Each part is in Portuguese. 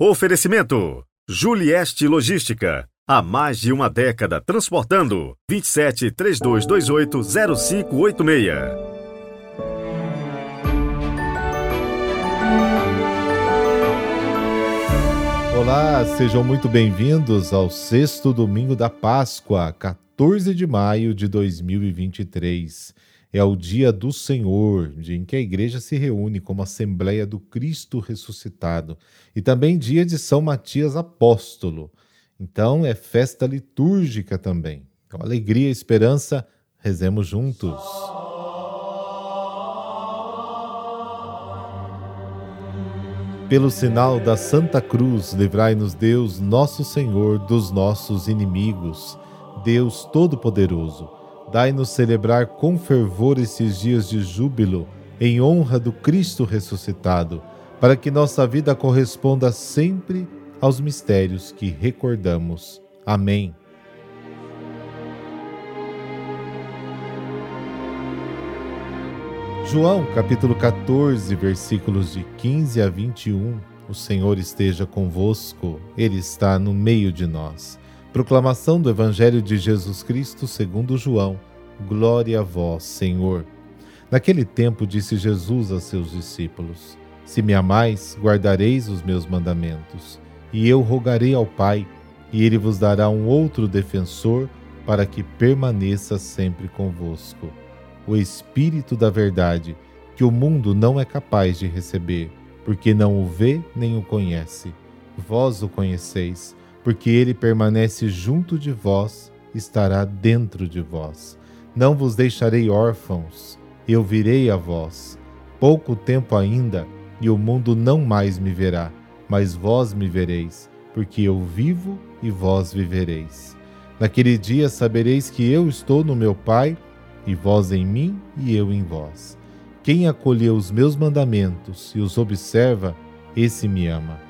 Oferecimento: Julieste Logística. Há mais de uma década transportando. 27 3228 0586. Olá, sejam muito bem-vindos ao sexto domingo da Páscoa, 14 de maio de 2023 é o dia do Senhor, dia em que a igreja se reúne como Assembleia do Cristo ressuscitado, e também dia de São Matias Apóstolo. Então é festa litúrgica também. Com alegria e esperança, rezemos juntos. Pelo sinal da Santa Cruz, livrai-nos Deus, nosso Senhor, dos nossos inimigos. Deus Todo-Poderoso Dai-nos celebrar com fervor esses dias de júbilo em honra do Cristo ressuscitado, para que nossa vida corresponda sempre aos mistérios que recordamos. Amém. João capítulo 14, versículos de 15 a 21. O Senhor esteja convosco, Ele está no meio de nós. Proclamação do Evangelho de Jesus Cristo segundo João. Glória a vós, Senhor. Naquele tempo disse Jesus a seus discípulos: Se me amais, guardareis os meus mandamentos. E eu rogarei ao Pai, e ele vos dará um outro defensor para que permaneça sempre convosco. O Espírito da Verdade, que o mundo não é capaz de receber, porque não o vê nem o conhece. Vós o conheceis porque ele permanece junto de vós, estará dentro de vós. Não vos deixarei órfãos, eu virei a vós. Pouco tempo ainda, e o mundo não mais me verá, mas vós me vereis, porque eu vivo e vós vivereis. Naquele dia sabereis que eu estou no meu Pai, e vós em mim e eu em vós. Quem acolheu os meus mandamentos e os observa, esse me ama.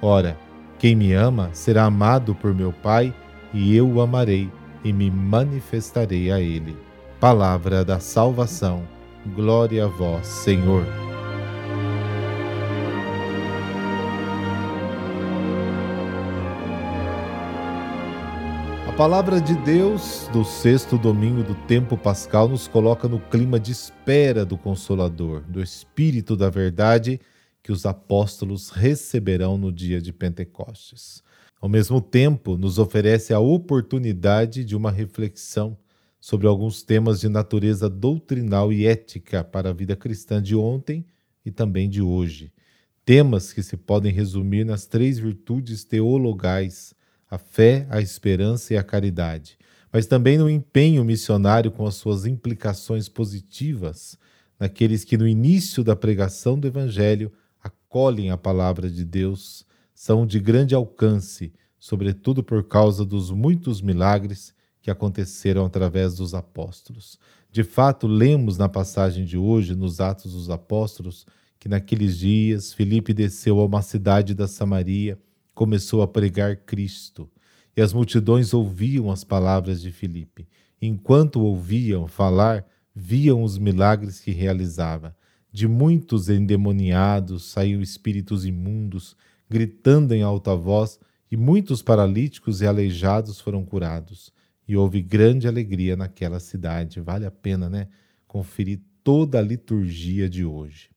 Ora, quem me ama será amado por meu Pai, e eu o amarei e me manifestarei a ele. Palavra da salvação. Glória a vós, Senhor. A palavra de Deus do sexto domingo do tempo pascal nos coloca no clima de espera do Consolador, do Espírito da Verdade que os apóstolos receberão no dia de Pentecostes. Ao mesmo tempo, nos oferece a oportunidade de uma reflexão sobre alguns temas de natureza doutrinal e ética para a vida cristã de ontem e também de hoje. Temas que se podem resumir nas três virtudes teologais: a fé, a esperança e a caridade, mas também no empenho missionário com as suas implicações positivas naqueles que, no início da pregação do Evangelho, acolhem a palavra de Deus são de grande alcance, sobretudo por causa dos muitos milagres que aconteceram através dos apóstolos. De fato, lemos na passagem de hoje, nos Atos dos Apóstolos, que naqueles dias Filipe desceu a uma cidade da Samaria, começou a pregar Cristo, e as multidões ouviam as palavras de Filipe. Enquanto ouviam falar, viam os milagres que realizava. De muitos endemoniados saíam espíritos imundos, gritando em alta voz, e muitos paralíticos e aleijados foram curados. E houve grande alegria naquela cidade. Vale a pena, né? Conferir toda a liturgia de hoje.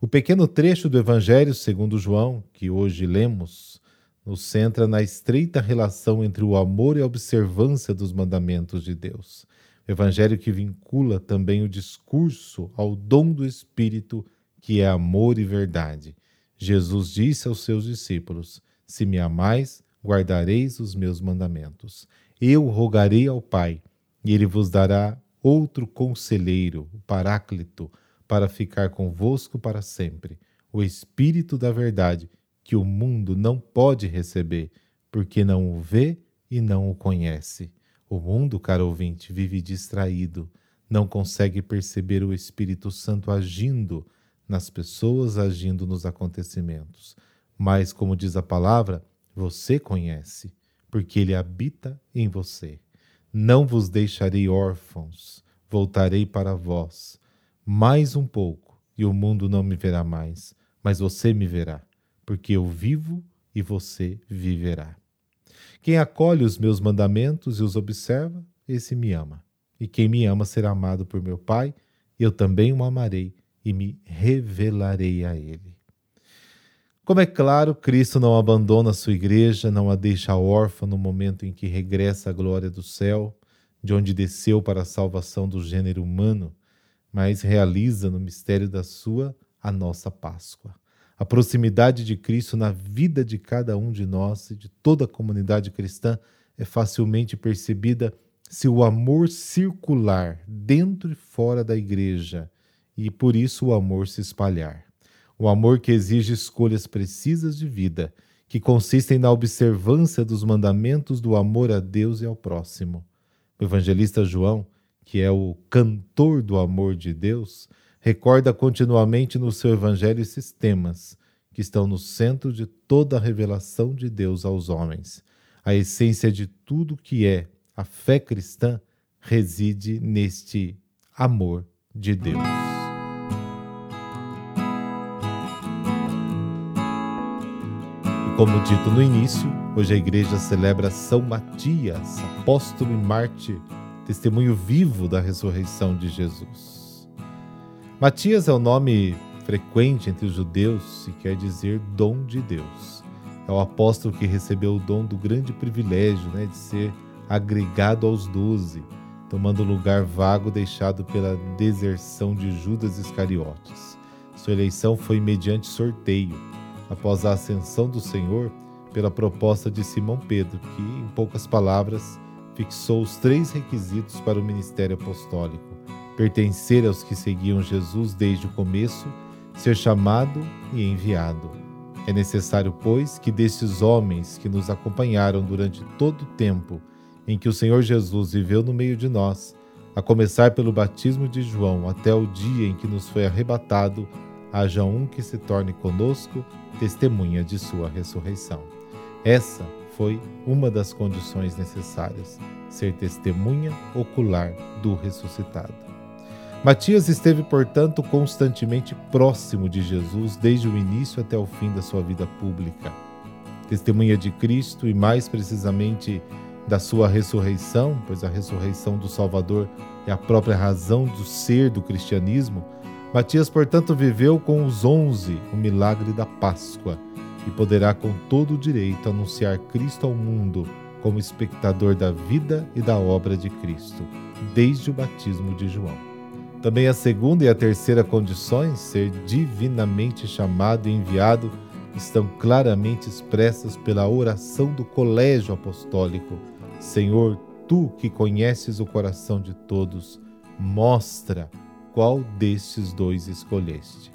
O pequeno trecho do Evangelho segundo João, que hoje lemos, nos centra na estreita relação entre o amor e a observância dos mandamentos de Deus. Evangelho que vincula também o discurso ao dom do Espírito, que é amor e verdade. Jesus disse aos seus discípulos: Se me amais, guardareis os meus mandamentos. Eu rogarei ao Pai, e ele vos dará outro conselheiro, o Paráclito, para ficar convosco para sempre, o Espírito da Verdade, que o mundo não pode receber, porque não o vê e não o conhece. O mundo, caro ouvinte, vive distraído, não consegue perceber o Espírito Santo agindo nas pessoas, agindo nos acontecimentos. Mas, como diz a palavra, você conhece, porque ele habita em você. Não vos deixarei órfãos, voltarei para vós. Mais um pouco, e o mundo não me verá mais, mas você me verá, porque eu vivo e você viverá. Quem acolhe os meus mandamentos e os observa, esse me ama. E quem me ama será amado por meu Pai, eu também o amarei e me revelarei a ele. Como é claro, Cristo não abandona sua igreja, não a deixa órfã no momento em que regressa à glória do céu, de onde desceu para a salvação do gênero humano, mas realiza no mistério da sua a nossa Páscoa. A proximidade de Cristo na vida de cada um de nós e de toda a comunidade cristã é facilmente percebida se o amor circular dentro e fora da igreja e por isso o amor se espalhar. O amor que exige escolhas precisas de vida, que consistem na observância dos mandamentos do amor a Deus e ao próximo. O evangelista João, que é o cantor do amor de Deus, recorda continuamente no seu evangelho esses temas que estão no centro de toda a revelação de Deus aos homens. A essência de tudo que é a fé cristã reside neste amor de Deus. E como dito no início, hoje a igreja celebra São Matias, apóstolo e mártir, testemunho vivo da ressurreição de Jesus. Matias é o nome frequente entre os judeus e quer dizer dom de Deus. É o apóstolo que recebeu o dom do grande privilégio né, de ser agregado aos doze, tomando o lugar vago deixado pela deserção de Judas Iscariotes. Sua eleição foi mediante sorteio, após a ascensão do Senhor, pela proposta de Simão Pedro, que, em poucas palavras, fixou os três requisitos para o ministério apostólico pertencer aos que seguiam Jesus desde o começo, ser chamado e enviado. É necessário, pois, que destes homens que nos acompanharam durante todo o tempo em que o Senhor Jesus viveu no meio de nós, a começar pelo batismo de João até o dia em que nos foi arrebatado, haja um que se torne conosco testemunha de sua ressurreição. Essa foi uma das condições necessárias, ser testemunha ocular do ressuscitado. Matias esteve, portanto, constantemente próximo de Jesus desde o início até o fim da sua vida pública. Testemunha de Cristo e, mais precisamente, da sua ressurreição, pois a ressurreição do Salvador é a própria razão do ser do cristianismo, Matias, portanto, viveu com os onze o milagre da Páscoa e poderá com todo o direito anunciar Cristo ao mundo como espectador da vida e da obra de Cristo, desde o batismo de João. Também a segunda e a terceira condições, ser divinamente chamado e enviado, estão claramente expressas pela oração do colégio apostólico. Senhor, tu que conheces o coração de todos, mostra qual destes dois escolheste.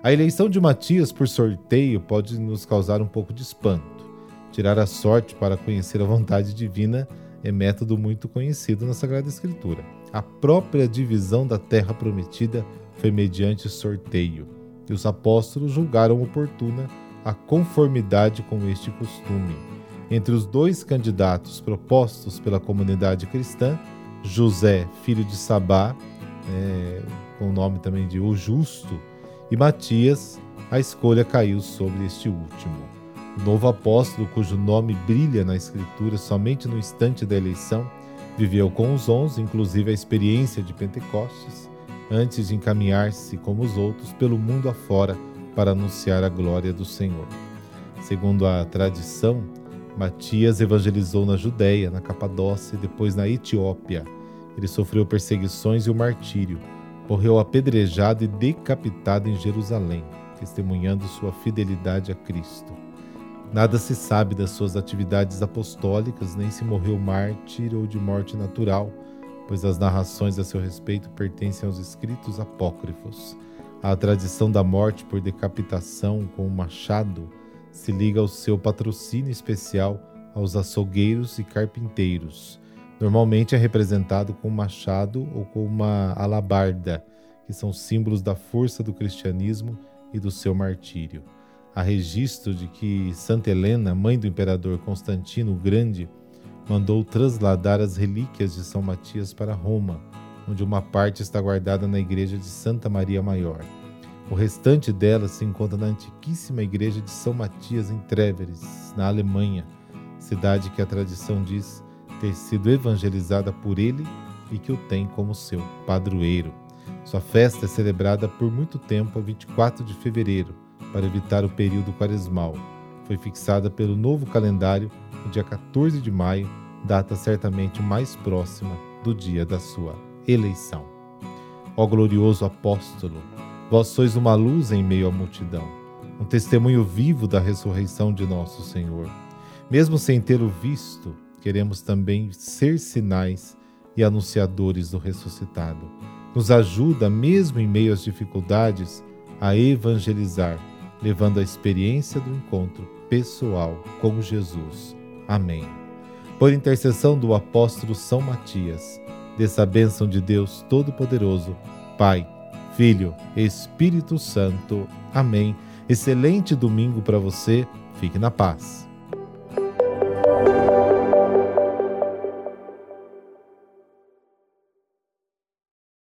A eleição de Matias por sorteio pode nos causar um pouco de espanto. Tirar a sorte para conhecer a vontade divina é método muito conhecido na Sagrada Escritura. A própria divisão da terra prometida foi mediante sorteio, e os apóstolos julgaram oportuna a conformidade com este costume. Entre os dois candidatos propostos pela comunidade cristã, José, filho de Sabá, é, com o nome também de O Justo, e Matias, a escolha caiu sobre este último. O novo apóstolo, cujo nome brilha na Escritura somente no instante da eleição, viveu com os onze, inclusive a experiência de Pentecostes, antes de encaminhar-se, como os outros, pelo mundo afora para anunciar a glória do Senhor. Segundo a tradição, Matias evangelizou na Judéia, na Capadócia e depois na Etiópia. Ele sofreu perseguições e o martírio. Morreu apedrejado e decapitado em Jerusalém, testemunhando sua fidelidade a Cristo. Nada se sabe das suas atividades apostólicas, nem se morreu mártir ou de morte natural, pois as narrações a seu respeito pertencem aos escritos apócrifos. A tradição da morte por decapitação com um machado se liga ao seu patrocínio especial aos açougueiros e carpinteiros. Normalmente é representado com um machado ou com uma alabarda, que são símbolos da força do cristianismo e do seu martírio. Há registro de que Santa Helena, mãe do imperador Constantino o Grande, mandou trasladar as relíquias de São Matias para Roma, onde uma parte está guardada na igreja de Santa Maria Maior. O restante dela se encontra na antiquíssima igreja de São Matias, em Treveres, na Alemanha, cidade que a tradição diz ter sido evangelizada por ele e que o tem como seu padroeiro. Sua festa é celebrada por muito tempo a 24 de fevereiro, para evitar o período quaresmal. Foi fixada pelo novo calendário no dia 14 de maio, data certamente mais próxima do dia da sua eleição. Ó glorioso apóstolo, vós sois uma luz em meio à multidão, um testemunho vivo da ressurreição de nosso Senhor. Mesmo sem tê-lo visto, queremos também ser sinais e anunciadores do ressuscitado. Nos ajuda, mesmo em meio às dificuldades, a evangelizar, levando a experiência do encontro pessoal com Jesus. Amém. Por intercessão do apóstolo São Matias, dessa bênção de Deus Todo-Poderoso, Pai, Filho, Espírito Santo. Amém. Excelente domingo para você. Fique na paz.